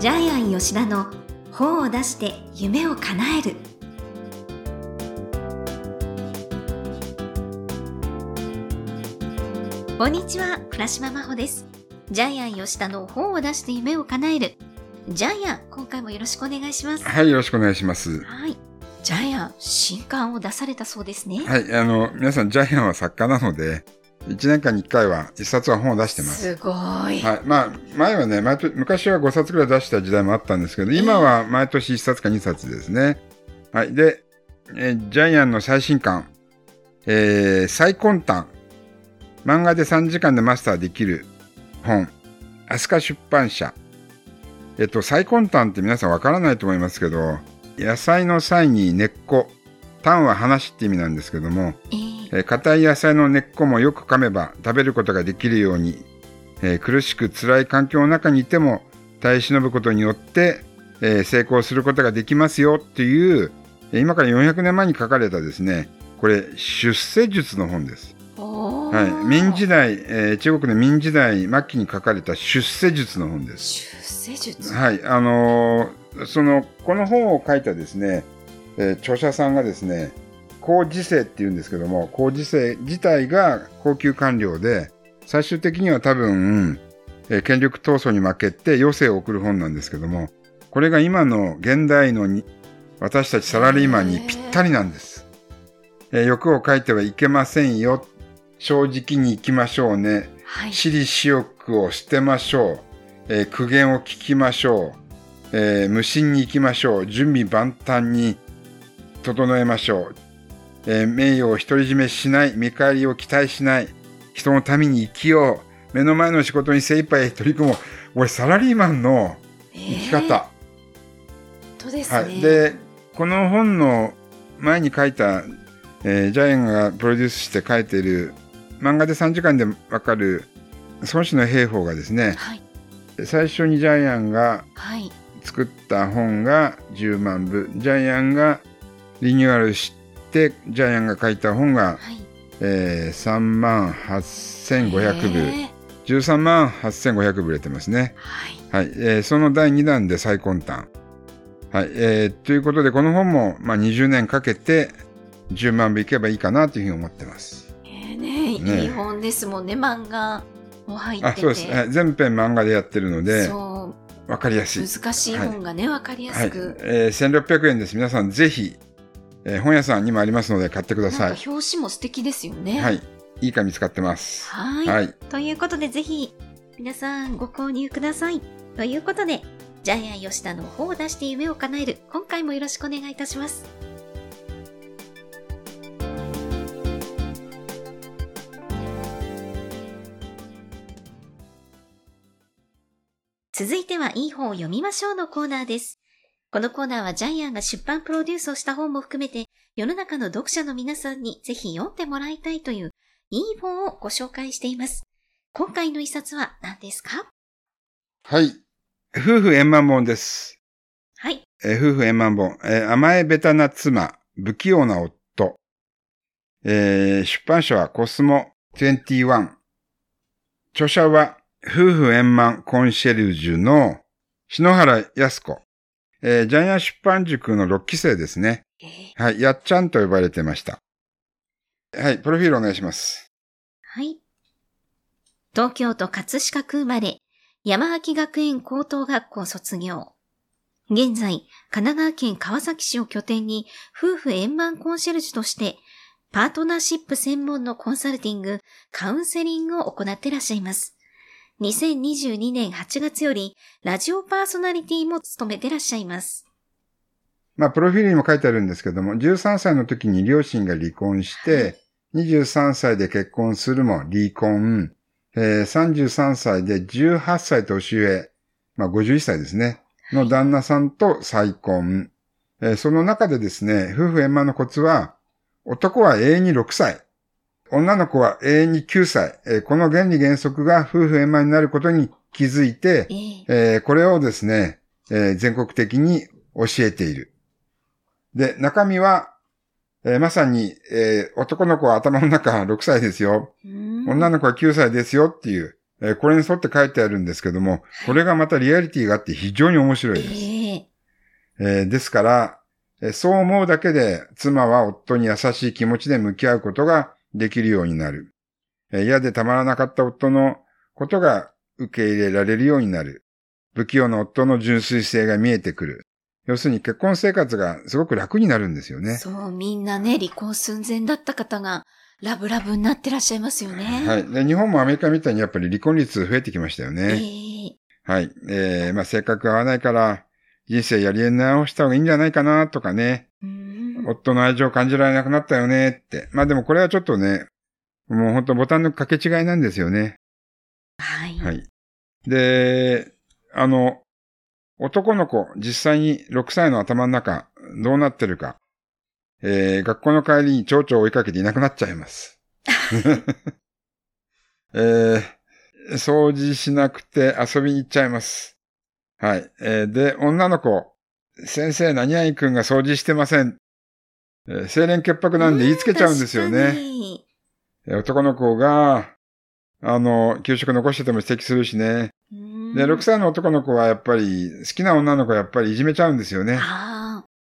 ジャイアン吉田の本を出して夢を叶える。こんにちは倉島真帆です。ジャイアン吉田の本を出して夢を叶える。ジャイアン今回もよろしくお願いします。はい、よろしくお願いします。はい。ジャイアン新刊を出されたそうですね。はい、あの、皆さん、ジャイアンは作家なので、1年間に1回は1冊は本を出してます。すごい、はい。まあ、前はね、毎年昔は5冊ぐらい出した時代もあったんですけど、今は毎年1冊か2冊ですね。はい。で、えージャイアンの最新刊、えー、最根端、漫画で3時間でマスターできる本、飛鳥出版社。えっと、最根端って皆さんわからないと思いますけど、野菜の際に根っこ、端は話って意味なんですけども、えーえー硬い野菜の根っこもよく噛めば食べることができるように、えー苦しく辛い環境の中にいても耐え忍ぶことによって、えー成功することができますよっていう、えー今から400年前に書かれたですね、これ、出世術の本です。はい。明治代、えー中国の明治代末期に書かれた出世術の本です。出世術？はい。あのーその、この本を書いたですね、えー著者さんがですね、高次世って言うんですけども、高次世自体が高級官僚で、最終的には多分、えー権力闘争に負けて余生を送る本なんですけども、これが今の現代のに私たちサラリーマンにぴったりなんです。えー欲を書いてはいけませんよ。正直に生きましょうね。はい私利私欲を捨てましょう。えー苦言を聞きましょう。えー無心に行きましょう。準備万端に整えましょう。えー名誉を独り占めしない。見返りを期待しない。人のために生きよう。目の前の仕事に精一杯取り組もう。俺、サラリーマンの生き方。えーですね、はい。で、この本の前に書いた、えージャイアンがプロデュースして書いている漫画で3時間でわかる孫子の兵法がですね、はい最初にジャイアンがはい作った本が10万部、ジャイアンがリニューアルして、ジャイアンが書いた本が、はい。えー3万8500部、えー。13万8500部売れてますね。はい。はい、えーその第2弾で最根端。はい、えーということで、この本も、まあ、20年かけて10万部いけばいいかなというふうに思ってます。えーね。ね。いい本ですもんね漫画も入ってて。あ、そうです。はい全編漫画でやってるので、そわかりやすい。う難しい本がね、わかりやはい、すく、えー1600円です。皆さんぜひ、えー本屋さんにもありますので買ってください。表紙も素敵ですよね。はい、いい紙見つかってます。はい。はい、ということでぜひ皆さんご購入ください。ということでジャイアン吉田の本を出して夢を叶える。今回もよろしくお願いいたします。続いてはいい本を読みましょうのコーナーです。このコーナーはジャイアンが出版プロデュースをした本も含めて世の中の読者の皆さんにぜひ読んでもらいたいといういい本をご紹介しています。今回の一冊は何ですか？はい。夫婦円満本です。はい。えー夫婦円満本、えー甘えべたな妻、不器用な夫。えー出版社はコスモ21。著者は夫婦円満コンシェルジュの篠原康子。えージャイアン出版塾の6期生ですね。えーはい。やっちゃんと呼ばれてました。はい。プロフィールお願いします。はい。東京都葛飾区生まれ、山脇学園高等学校卒業。現在、神奈川県川崎市を拠点に夫婦円満コンシェルジュとして、パートナーシップ専門のコンサルティング、カウンセリングを行っていらっしゃいます。2022年8月より、ラジオパーソナリティも務めていらっしゃいます。まあ、プロフィールにも書いてあるんですけども、13歳の時に両親が離婚して、23歳で結婚するも離婚、えー33歳で18歳年上、まあ51歳ですね、の旦那さんと再婚。えーその中でですね、夫婦円満のコツは、男は永遠に6歳、女の子は永遠に9歳、えーこの原理原則が夫婦円満になることに気づいて、えええーこれをですね、えー全国的に教えている。で、中身は、えーまさに、えー男の子は頭の中6歳ですよ。うん女の子は9歳ですよっていう、えーこれに沿って書いてあるんですけども、これがまたリアリティがあって非常に面白いです。えですから、えーそう思うだけで、妻は夫に優しい気持ちで向き合うことができるようになる。えー嫌でたまらなかった夫のことが受け入れられるようになる。不器用な夫の純粋性が見えてくる。要するに結婚生活がすごく楽になるんですよね。そう、みんなね、離婚寸前だった方が、ラブラブになってらっしゃいますよね。はい。で、日本もアメリカみたいにやっぱり離婚率増えてきましたよえね。えはい。えー、まあ性格が合わないから、人生やり直した方がいいんじゃないかなとかね。うん夫の愛情を感じられなくなったよねって。まあでもこれはちょっとね、もう本当ボタンの掛け違いなんですよね。はい。はい。で、あの、男の子、実際に6歳の頭の中、どうなってるか。えー、学校の帰りに蝶々を追いかけていなくなっちゃいます。えー、掃除しなくて遊びに行っちゃいます。はい。えーで、女の子、先生何々くんが掃除してません。えー、清廉潔白なんで言いつけちゃうんですよね。にえー男の子が、あの、給食残してても指摘するしね。うんで、6歳の男の子はやっぱり、好きな女の子はやっぱりいじめちゃうんですよね。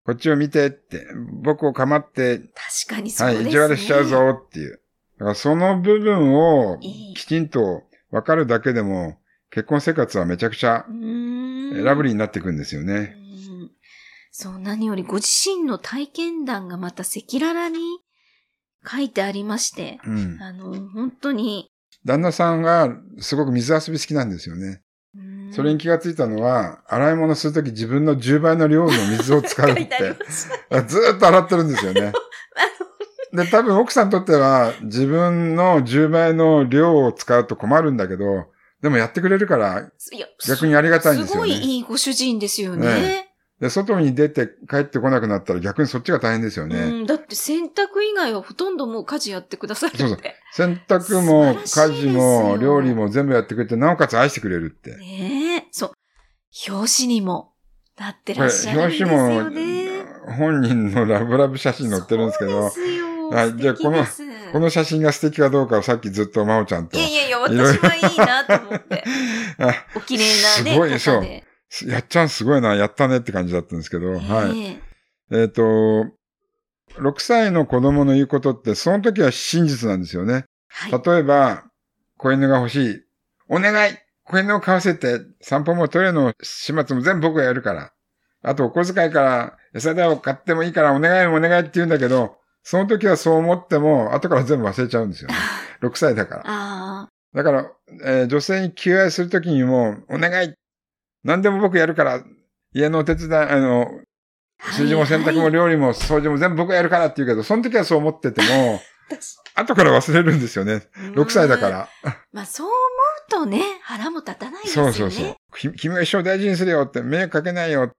こっちを見てって、僕を構って、確かにそうですね。はい、意地悪しちゃうぞっていう。だからその部分をきちんと分かるだけでも、結婚生活はめちゃくちゃうんラブリーになっていくんですよね。うんそう、何よりご自身の体験談がまた赤裸々に書いてありまして、うん。あの、本当に、旦那さんがすごく水遊び好きなんですよね。うんそれに気がついたのは、洗い物するとき自分の10倍の量の水を使うって。ずーっと洗ってるんですよね。で、多分奥さんにとっては自分の10倍の量を使うと困るんだけど、でもやってくれるから逆にありがたいんですよね。すごいいいご主人ですよね。ねで、外に出て帰ってこなくなったら逆にそっちが大変ですよね。うん、だって洗濯以外はほとんどもう家事やってくださるって。そうそう洗濯も家事も料理も全部やってくれて、なおかつ愛してくれるって。ねえ、そう。表紙にもなってらっしゃるんです表紙もよね。本人のラブラブ写真載ってるんですけど、そうですよ。はいじゃあこのこの写真が素敵かどうかをさっきずっと真央ちゃんといやいやいや、私はいいなと思って。あお綺麗なね、すごい方で。やっちゃんすごいな、やったねって感じだったんですけど、はい。ねえっ、と、6歳の子供の言うことって、その時は真実なんですよね。えはい。例えば、子犬が欲しい。お願い子犬を飼わせて、散歩もトイレの始末も全部僕がやるから。あと、お小遣いから餌代を買ってもいいからお願いお願いって言うんだけど、その時はそう思っても、後から全部忘れちゃうんですよね。6歳だから。あだから、えー女性に求愛するときにも、お願い何でも僕やるから、家のお手伝い、あの、あ。数字も洗濯も料理も掃除も全部僕がやるからって言うけど、その時はそう思ってても、後から忘れるんですよね。6歳だか。ら。まあそう思うとね、腹も立たないですよね。そうそうそう。き君が一生大事にするよって、迷惑かけないよ。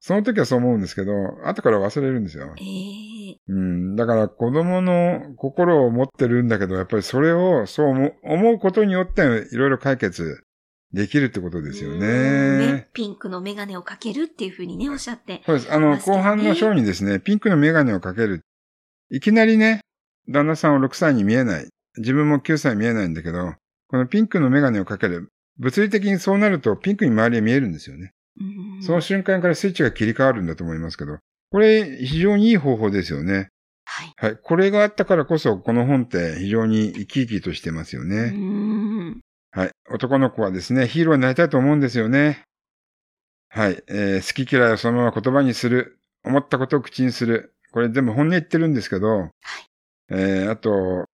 その時はそう思うんですけど、後から忘れるんですよ。ええうん。だから子供の心を持ってるんだけど、やっぱりそれをそう思う思うことによっていろいろ解決できるってことですようんね。ピンクのメガネをかけるっていうふうにね、おっしゃって。そうです。あの、後半の章にですね、ピンクのメガネをかける。いきなりね、旦那さんは6歳に見えない。自分も9歳に見えないんだけど、このピンクのメガネをかける。物理的にそうなるとピンクに周りへ見えるんですよね。うんその瞬間からスイッチが切り替わるんだと思いますけど、これ非常にいい方法ですよね。はい。はい。これがあったからこそ、この本って非常に生き生きとしてますようね。ん。はい。男の子はですね、ヒーローになりたいと思うんですよね。はい。えー好き嫌いをそのまま言葉にする。思ったことを口にする。これ全部本音言ってるんですけど、えーあと、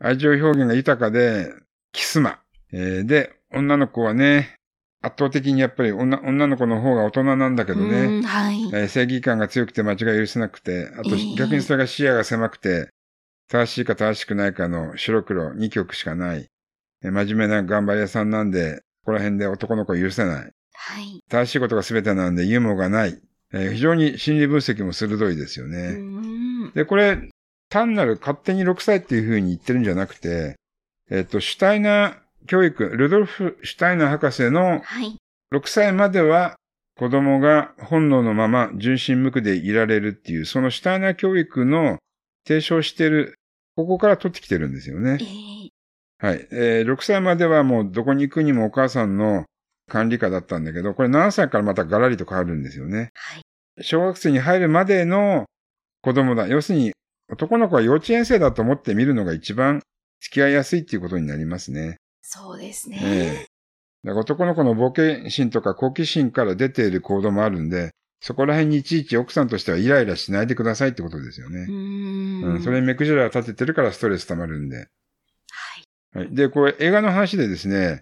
愛情表現が豊かで、キスマ。えーで、女の子はね、圧倒的にやっぱり女女の子の方が大人なんだけどね、うんはい。えー正義感が強くて間違いを許せなくて、あとええ逆にそれが視野が狭くて、正しいか正しくないかの白黒2曲しかない。えー真面目な頑張り屋さんなんで、ここら辺で男の子を許せない。はい。正しいことが全てなんでユーモアがない。えー非常に心理分析も鋭いですようね。ん。で、これ、単なる勝手に6歳っていう風に言ってるんじゃなくて、えっ、と、シュタイナー教育、ルドルフ・シュタイナー博士のはい。6歳までは子供が本能のまま純真無垢でいられるっていう、そのシュタイナー教育の提唱してる、ここから取ってきてるんですよねえ。ーはい。えー6歳まではもうどこに行くにもお母さんの管理下だったんだけど、これ7歳からまたガラリと変わるんですよね。はい。小学生に入るまでの子供だ。要するに、男の子は幼稚園生だと思って見るのが一番付き合いやすいっていうことになりますね。そうですえね。えだから男の子の冒険心とか好奇心から出ている行動もあるんで、そこら辺にいちいち奥さんとしてはイライラしないでくださいってことですよねう。ーん。うん、それに目くじらを立ててるからストレス溜まるんで。はい。はい。で、これ映画の話でですね、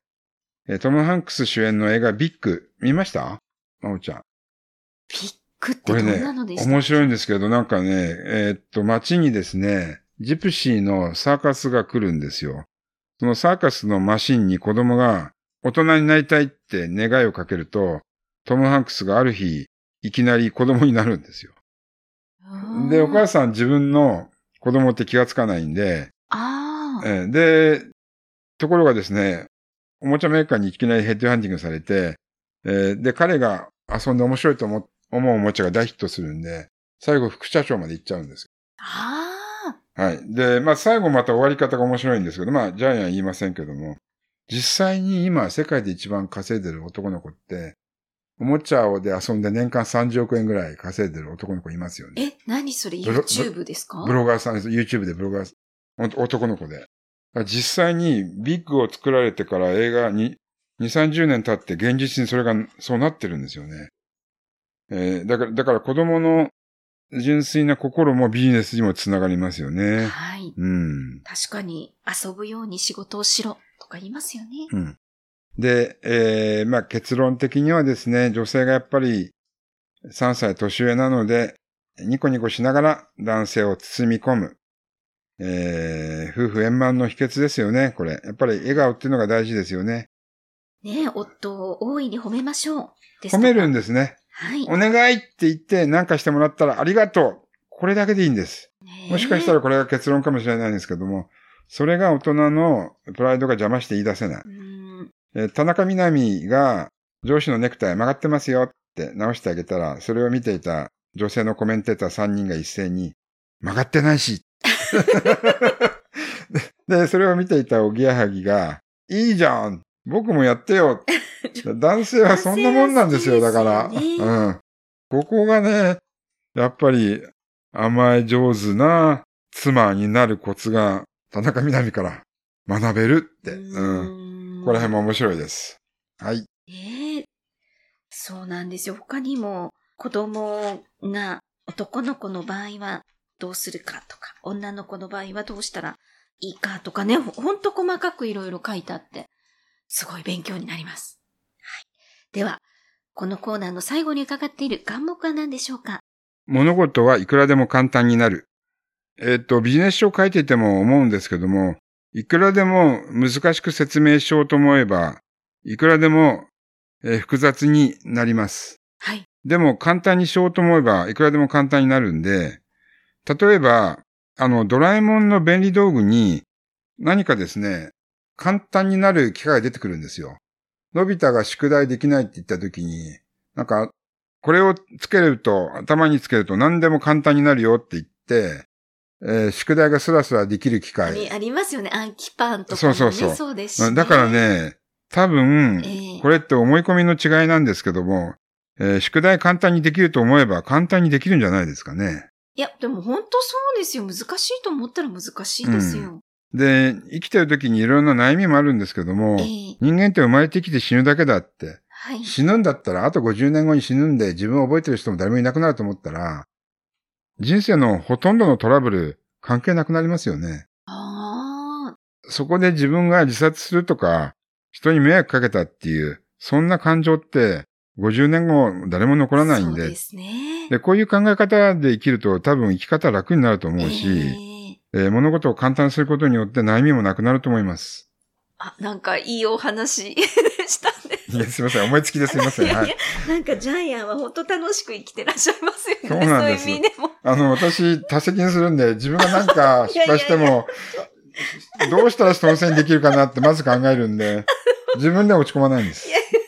えートム・ハンクス主演の映画ビッグ、見ました？まおちゃん。ビッグってどんこれねなのでし、た？面白いんですけど、なんかね、えーっと、街にですね、ジプシーのサーカスが来るんですよ。そのサーカスのマシンに子供が大人になりたいって願いをかけると、トム・ハンクスがある日、いきなり子供になるんですよ。で、お母さん。自分の子供って気がつかないんで、で、ところがですね、おもちゃメーカーにいきなりヘッドハンティングされて、えーで、彼が遊んで面白いと思思うおもちゃが大ヒットするんで、最後副社長まで行っちゃうんですああ。よ。はい。で、まあ最後また終わり方が面白いんですけど、まあジャイアンは言いませんけども、実際に今世界で一番稼いでる男の子って、おもちゃをで遊んで年間30億円ぐらい稼いでる男の子いますよね。え、何それ ?YouTube ですか？ブロガーさんです。YouTube でブロガー、お男の子で。実際にビッグを作られてから映画に2、30年経って現実にそれがそうなってるんですよね。えーだから、だから子供の純粋な心もビジネスにもつながりますよね。はい。うん。確かに遊ぶように仕事をしろとか言いますよね。うん。で、えーまあ結論的にはですね、女性がやっぱり3歳年上なので、ニコニコしながら男性を包み込む。えー夫婦円満の秘訣ですよね、これ。やっぱり笑顔っていうのが大事ですよね。ねえ、夫を大いに褒めましょう。褒めるんですね。はい。お願いって言って何かしてもらったらありがとう。これだけでいいんです。もしかしたらこれが結論かもしれないんですけども、それが大人のプライドが邪魔して言い出せない。えー田中みな実が上司のネクタイ曲がってますよって直してあげたら、それを見ていた女性のコメンテーター3人が一斉に、曲がってないし。で、でそれを見ていたおぎやはぎが、いいじゃん僕もやってよ 男性はそんなもんなんですよ、だから。うん。ここがね、やっぱり甘え上手な妻になるコツが田中みな実から学べるって。うん。んここら辺も面白いです。はい。ねえ。そうなんですよ。他にも子供が男の子の場合はどうするかとか、女の子の場合はどうしたらいいかとかね、ほほんと細かくいろいろ書いてあって、すごい勉強になります。はい。では、このコーナーの最後に伺っている願目は何でしょうか？物事はいくらでも簡単になる。えっ、と、ビジネス書を書いていても思うんですけども、いくらでも難しく説明しようと思えば、いくらでも、えー複雑になります。はい。でも簡単にしようと思えば、いくらでも簡単になるんで、例えば、あの、ドラえもんの便利道具に何かですね、簡単になる機会が出てくるんですよ。のび太が宿題できないって言った時に、なんか、これをつけると、頭につけると何でも簡単になるよって言って、えー宿題がスラスラできる機あ会。りありますよね。暗記パンとかもね。そうそうそうそうですし、ね。だから、ね、多分、ええこれって思い込みの違いなんですけども、えー宿題簡単にできると思えば簡単にできるんじゃないですかね。いや、でも本当そうですよ。難しいと思ったら難しいですよ。で、生きてる時にいろんな悩みもあるんですけども、ええ人間って生まれてきて死ぬだけだって。はい。死ぬんだったら、あと50年後に死ぬんで自分を覚えてる人も誰もいなくなると思ったら、人生のほとんどのトラブル関係なくなりますよね。そこで自分が自殺するとか、人に迷惑かけたっていう、そんな感情って50年後誰も残らないんで、そうですね。でこういう考え方で生きると多分生き方楽になると思うし、えええー物事を簡単にすることによって悩みもなくなると思います。あ、なんかいいお話でしたね。いや、すいません。思いつきですいません。いやはいい。や、なんかジャイアンは本当楽しく生きてらっしゃいますよね。そうなんですそういう意味でも。あの、私、多責にするんで、自分が何か 失敗していやいやも、どうしたら人のせいにできるかなってまず考えるんで、自分で落ち込まないんですい。やいやいや。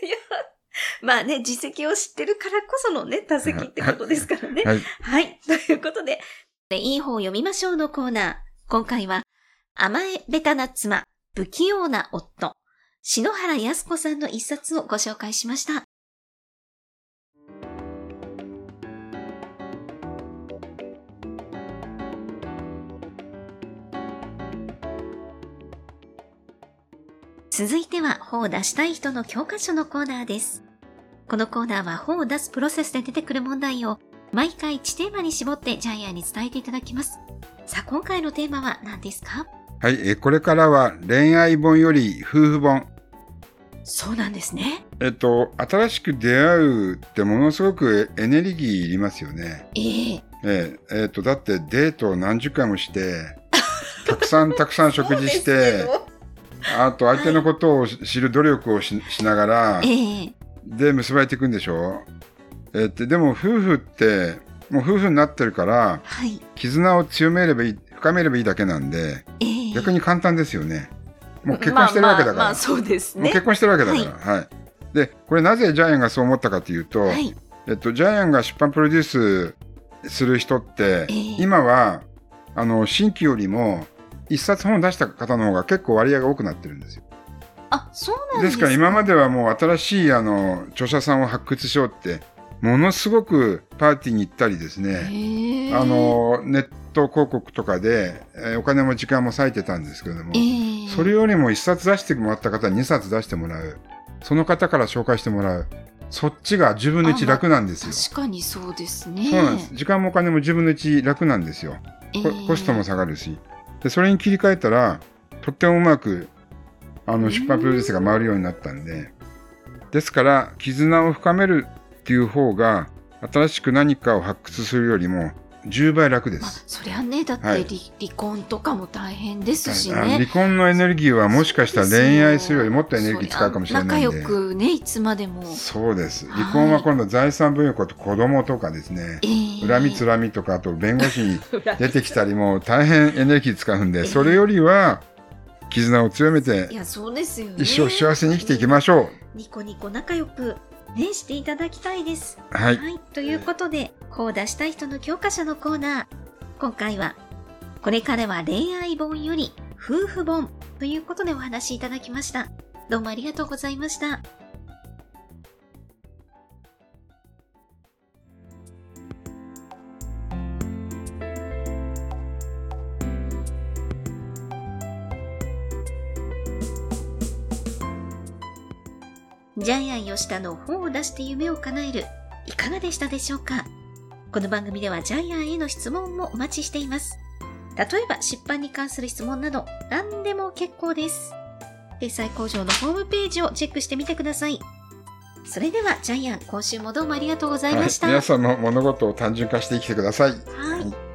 まあね、実績を知ってるからこそのね、多責ってことですからね。はい。はい。ということで、でいい本を読みましょうのコーナー。今回は、甘えベタな妻、不器用な夫、篠原康子さんの一冊をご紹介しました。続いては本を出したい人の教科書のコーナーです。このコーナーは本を出すプロセスで出てくる問題を毎回1テーマに絞ってジャイアンに伝えていただきます。さあ、今回のテーマは何ですか？はい、えこれからは恋愛本より夫婦本。そうなんですね。えっと、新しく出会うってものすごくエネルギーいりますよね。えええええっと、だってデートを何十回もして、たくさんたくさん食事して、あと相手のことを知る努力をししながら、ええで結ばれていくんでしょ？えっと、でも夫婦って、もう夫婦になってるから、はい。絆を強めればいい、深めればいいだけなんで、ええ逆に簡単ですよね。もう結婚してるわけだから。まあまあまあそうですね。もう結婚してるわけだから。はい。で、これなぜジャイアンがそう思ったかというと、はい。えっと、ジャイアンが出版プロデュースする人って、ええ今は、あの、新規よりも、一冊本出した方の方が結構割合が多くなってるんですよ。あ、そうなんでですすかから今まではもう新しい、あの、著者さんを発掘しようって、ものすごくパーティーに行ったりですね、あ、の、ネット広告とかで、えーお金も時間も割いてたんですけれども、ええそれよりも一冊出してもらった方に二冊出してもらう。その方から紹介してもらう。そっちが10分の1楽なんですよ。確かにそうですね。そうなんです。時間もお金も10分の1楽なんですよ。コストも下がるし。で、それに切り替えたら、とってもうまく、あの、出版プロデュースが回るようになったんで。ですから、絆を深めるっていう方が、新しく何かを発掘するよりも、10倍楽でまあす。そりゃね、だって離,、はい離婚とかも大変ですしね。離婚のエネルギーはもしかしたら恋愛するよりもっとエネルギー使うかもしれない仲良くね、いつまでも。そうです。はい離婚は今度財産分与と子供とかですね。ええ恨みつらみとか、あと弁護士に 出てきたりも大変エネルギー使うんで、それよりは絆を強めいてや、そうですよね。一生幸せに生きていきましょニコニコ仲良く、ね、していただきたいです。う。はい。はい。ということで、こう出したい人の教科書のコーナー。今回は、これからは恋愛本より夫婦本ということでお話しいただきました。どうもありがとうございました。ジャイアン吉田の本を出して夢を叶える、いかがでしたでしょうか？この番組ではジャイアンへの質問もお待ちしています。例えば出版に関する質問など何でも結構です。掲載工場のホームページをチェックしてみてください。それではジャイアン、今週もどうもありがとうございました。はい皆さんの物事を単純化して生きてください。はい。